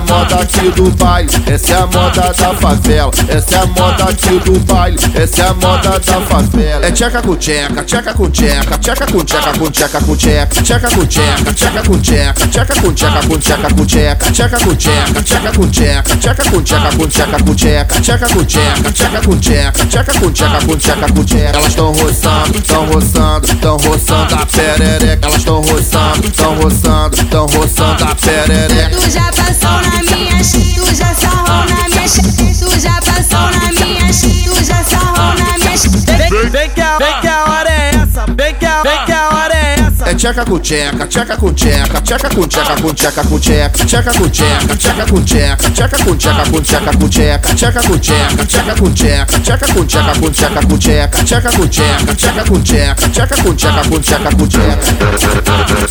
moda aqui do baile, essa é a moda da favela. Essa é a moda aqui do baile, essa é a moda da favela. É tcheca com tcheca, tcheca com tcheca, tcheca com tcheca com tcheca com tcheca, tcheca com tcheca, tcheca com tcheca, tcheca com tcheca com tcheca com tcheca, tcheca com tcheca, tcheca com tcheca, tcheca com tcheca com tcheca com tcheca, tcheca com tcheca, tcheca com tcheca, tcheca com tcheca com tcheca com tcheca. Elas tão roçando, tão roçando, tão roçando a perereca. Elas tão roçando, tão roçando, tão roçando a perereca. Vem, vem que a, vem que a hora é essa, vem que a, vem que a hora é essa. É tcheca com tcheca, tcheca com tcheca, tcheca com tcheca com tcheca com tcheca, tcheca com tcheca, tcheca com tcheca, tcheca com tcheca com tcheca com tcheca, tcheca com tcheca, tcheca com tcheca, tcheca com tcheca com tcheca com tcheca, tcheca com tcheca, tcheca com tcheca, tcheca com tcheca com tcheca com tcheca.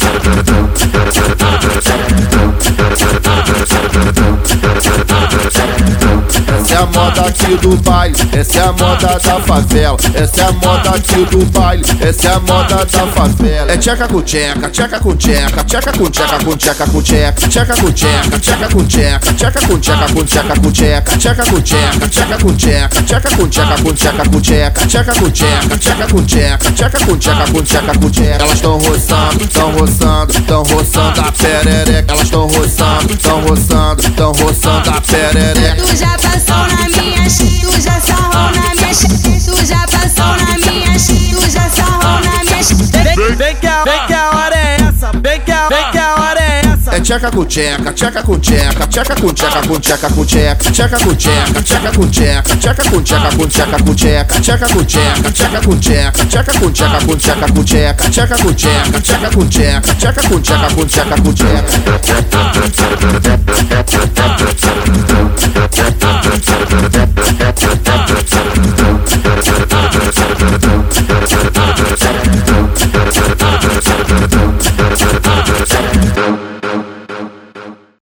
É a moda aqui do baile, essa é a moda da favela. Essa é a moda aqui do baile, essa é a moda da favela. É tcheca com tcheca, tcheca com tcheca, tcheca com tcheca com tcheca com tcheca, tcheca com tcheca, tcheca com tcheca, tcheca com tcheca com tcheca com tcheca, tcheca com tcheca, tcheca com tcheca, tcheca com tcheca com tcheca com tcheca, tcheca com tcheca, tcheca com tcheca, tcheca com tcheca com tcheca com tcheca. Elas tão roçando, tão roçando, tão roçando a perereca. Elas tão roçando, tão roçando, tão roçando a perereca. Tu já passou na minha, tu já sarrou na minha, tu já passou na minha, tu já sarrou na minha. Vem, vem que a, vem que a hora é essa, vem que a, vem que a hora é essa. É tcheca com tcheca, tcheca com tcheca, tcheca com tcheca com tcheca com tcheca, tcheca com tcheca, tcheca com tcheca, tcheca com tcheca com tcheca com tcheca, tcheca com tcheca, tcheca com tcheca, tcheca com tcheca com tcheca com tcheca, tcheca com tcheca, tcheca com tcheca, tcheca com tcheca com tcheca com tcheca.